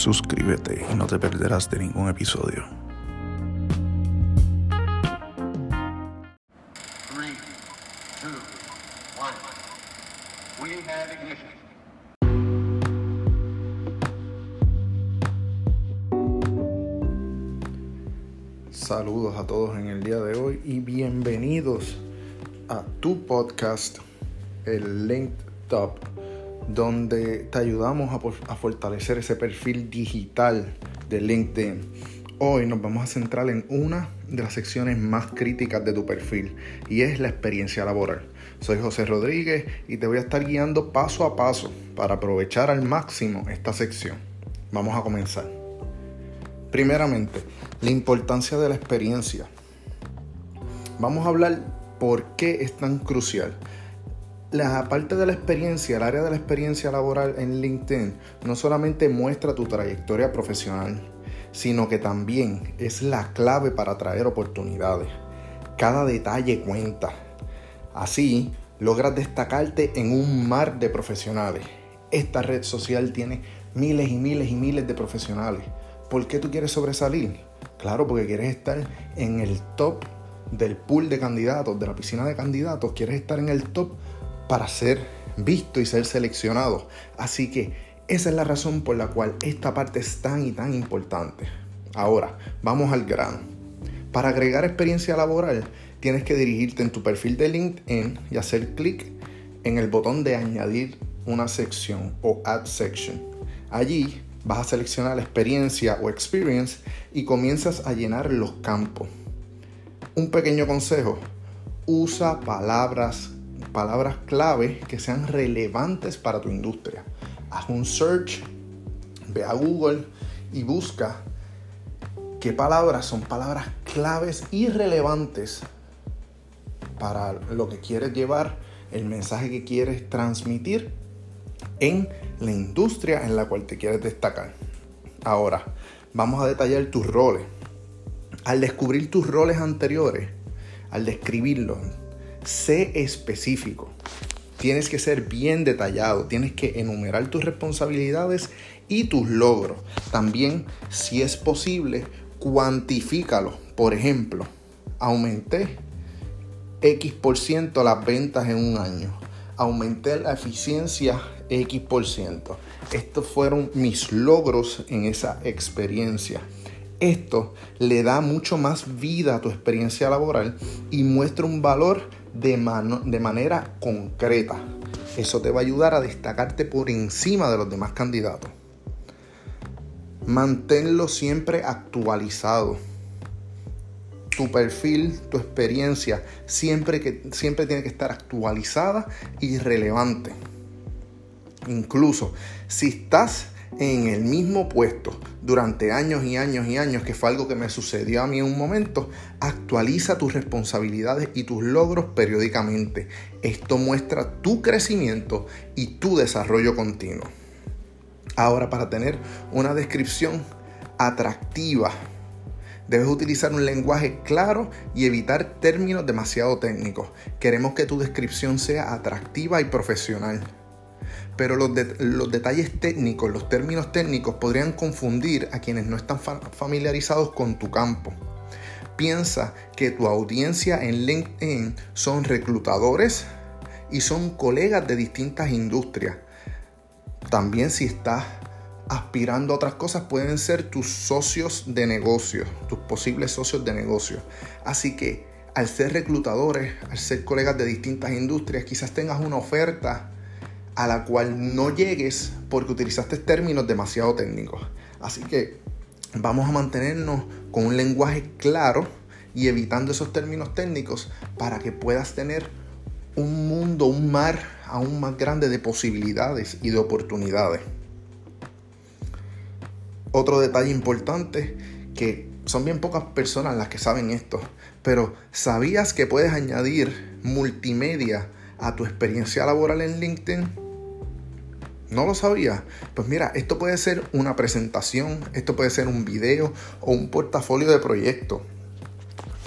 suscríbete y no te perderás de ningún episodio. Three, two, one. We have ignition. Saludos a todos en el día de hoy y bienvenidos a tu podcast, el Linked Top, donde te ayudamos a, fortalecer ese perfil digital de LinkedIn. Hoy nos vamos a centrar en una de las secciones más críticas de tu perfil y es la experiencia laboral. Soy José Rodríguez y te voy a estar guiando paso a paso para aprovechar al máximo esta sección. Vamos a comenzar. Primeramente, la importancia de la experiencia. Vamos a hablar por qué es tan crucial. La parte de la experiencia, el área de la experiencia laboral en LinkedIn, no solamente muestra tu trayectoria profesional, sino que también es la clave para atraer oportunidades. Cada detalle cuenta. Así, logras destacarte en un mar de profesionales. Esta red social tiene miles y miles y miles de profesionales. ¿Por qué tú quieres sobresalir? Claro, porque quieres estar en el top del pool de candidatos, de la piscina de candidatos. Quieres estar en el top para ser visto y ser seleccionado. Así que esa es la razón por la cual esta parte es tan y tan importante. Ahora, vamos al grano. Para agregar experiencia laboral, tienes que dirigirte en tu perfil de LinkedIn y hacer clic en el botón de añadir una sección o add section. Allí vas a seleccionar la experiencia o experience y comienzas a llenar los campos. Un pequeño consejo, usa palabras, palabras clave que sean relevantes para tu industria. Haz un search, ve a Google y busca qué palabras son palabras claves y relevantes para lo que quieres llevar, el mensaje que quieres transmitir en la industria en la cual te quieres destacar. Ahora, vamos a detallar tus roles. Al descubrir tus roles anteriores, al describirlos, sé específico. Tienes que ser bien detallado, tienes que enumerar tus responsabilidades y tus logros. También, si es posible, cuantifícalo. Por ejemplo, aumenté X por ciento las ventas en un año. Aumenté la eficiencia X por ciento. Estos fueron mis logros en esa experiencia. Esto le da mucho más vida a tu experiencia laboral y muestra un valor de, mano- de manera concreta. Eso te va a ayudar a destacarte por encima de los demás candidatos. Manténlo siempre actualizado tu perfil, tu experiencia, siempre, que, siempre tiene que estar actualizada y relevante. Incluso si estás en el mismo puesto durante años y años y años, que fue algo que me sucedió a mí en un momento, actualiza tus responsabilidades y tus logros periódicamente. Esto muestra tu crecimiento y tu desarrollo continuo. Ahora, para tener una descripción atractiva, Debes utilizar un lenguaje claro y evitar términos demasiado técnicos. Queremos que tu descripción sea atractiva y profesional. Pero los, los detalles técnicos, los términos técnicos podrían confundir a quienes no están fa- familiarizados con tu campo. Piensa que tu audiencia en LinkedIn son reclutadores y son colegas de distintas industrias. También si estás aspirando a otras cosas pueden ser tus socios de negocio, tus posibles socios de negocio. Así que al ser reclutadores, al ser colegas de distintas industrias, quizás tengas una oferta a la cual no llegues porque utilizaste términos demasiado técnicos. Así que vamos a mantenernos con un lenguaje claro y evitando esos términos técnicos para que puedas tener un mundo, un mar aún más grande de posibilidades y de oportunidades. Otro detalle importante que son bien pocas personas las que saben esto, pero ¿sabías que puedes añadir multimedia a tu experiencia laboral en LinkedIn? ¿No lo sabía? Pues mira, esto puede ser una presentación, esto puede ser un video o un portafolio de proyecto.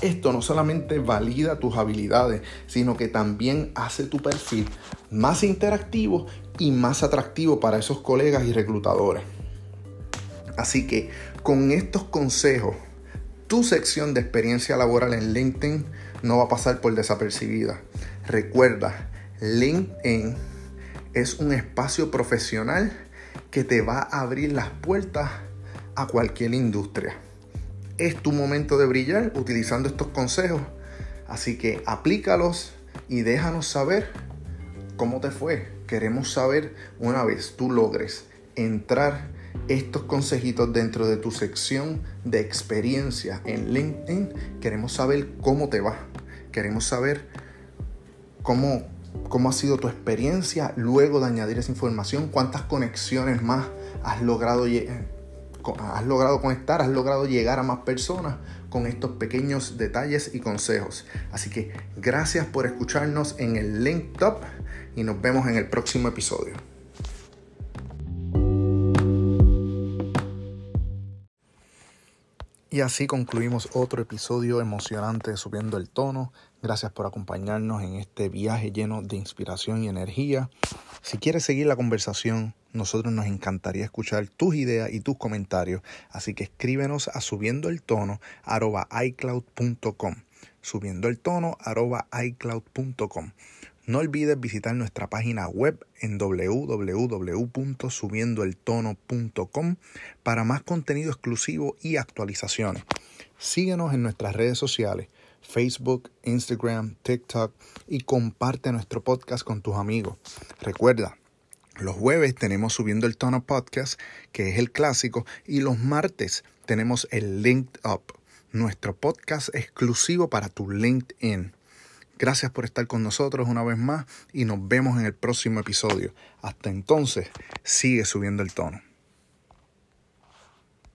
Esto no solamente valida tus habilidades, sino que también hace tu perfil más interactivo y más atractivo para esos colegas y reclutadores. Así que con estos consejos, tu sección de experiencia laboral en LinkedIn no va a pasar por desapercibida. Recuerda, LinkedIn es un espacio profesional que te va a abrir las puertas a cualquier industria. Es tu momento de brillar utilizando estos consejos, así que aplícalos y déjanos saber cómo te fue. Queremos saber una vez tú logres entrar estos consejitos dentro de tu sección de experiencia en LinkedIn. Queremos saber cómo te va. Queremos saber cómo cómo ha sido tu experiencia luego de añadir esa información, cuántas conexiones más has logrado, has logrado conectar, has logrado llegar a más personas con estos pequeños detalles y consejos. Así que gracias por escucharnos en el Link Top y nos vemos en el próximo episodio. Y así concluimos otro episodio emocionante de Subiendo el Tono. Gracias por acompañarnos en este viaje lleno de inspiración y energía. Si quieres seguir la conversación, nosotros nos encantaría escuchar tus ideas y tus comentarios. Así que escríbenos a subiendo el tono icloud.com. Subiendo el tono icloud.com. No olvides visitar nuestra página web en www.subiendoeltono.com para más contenido exclusivo y actualizaciones. Síguenos en nuestras redes sociales, Facebook, Instagram, TikTok y comparte nuestro podcast con tus amigos. Recuerda, los jueves tenemos Subiendo el Tono Podcast, que es el clásico, y los martes tenemos el Linked Up, nuestro podcast exclusivo para tu LinkedIn. Gracias por estar con nosotros una vez más y nos vemos en el próximo episodio. Hasta entonces, sigue subiendo el tono.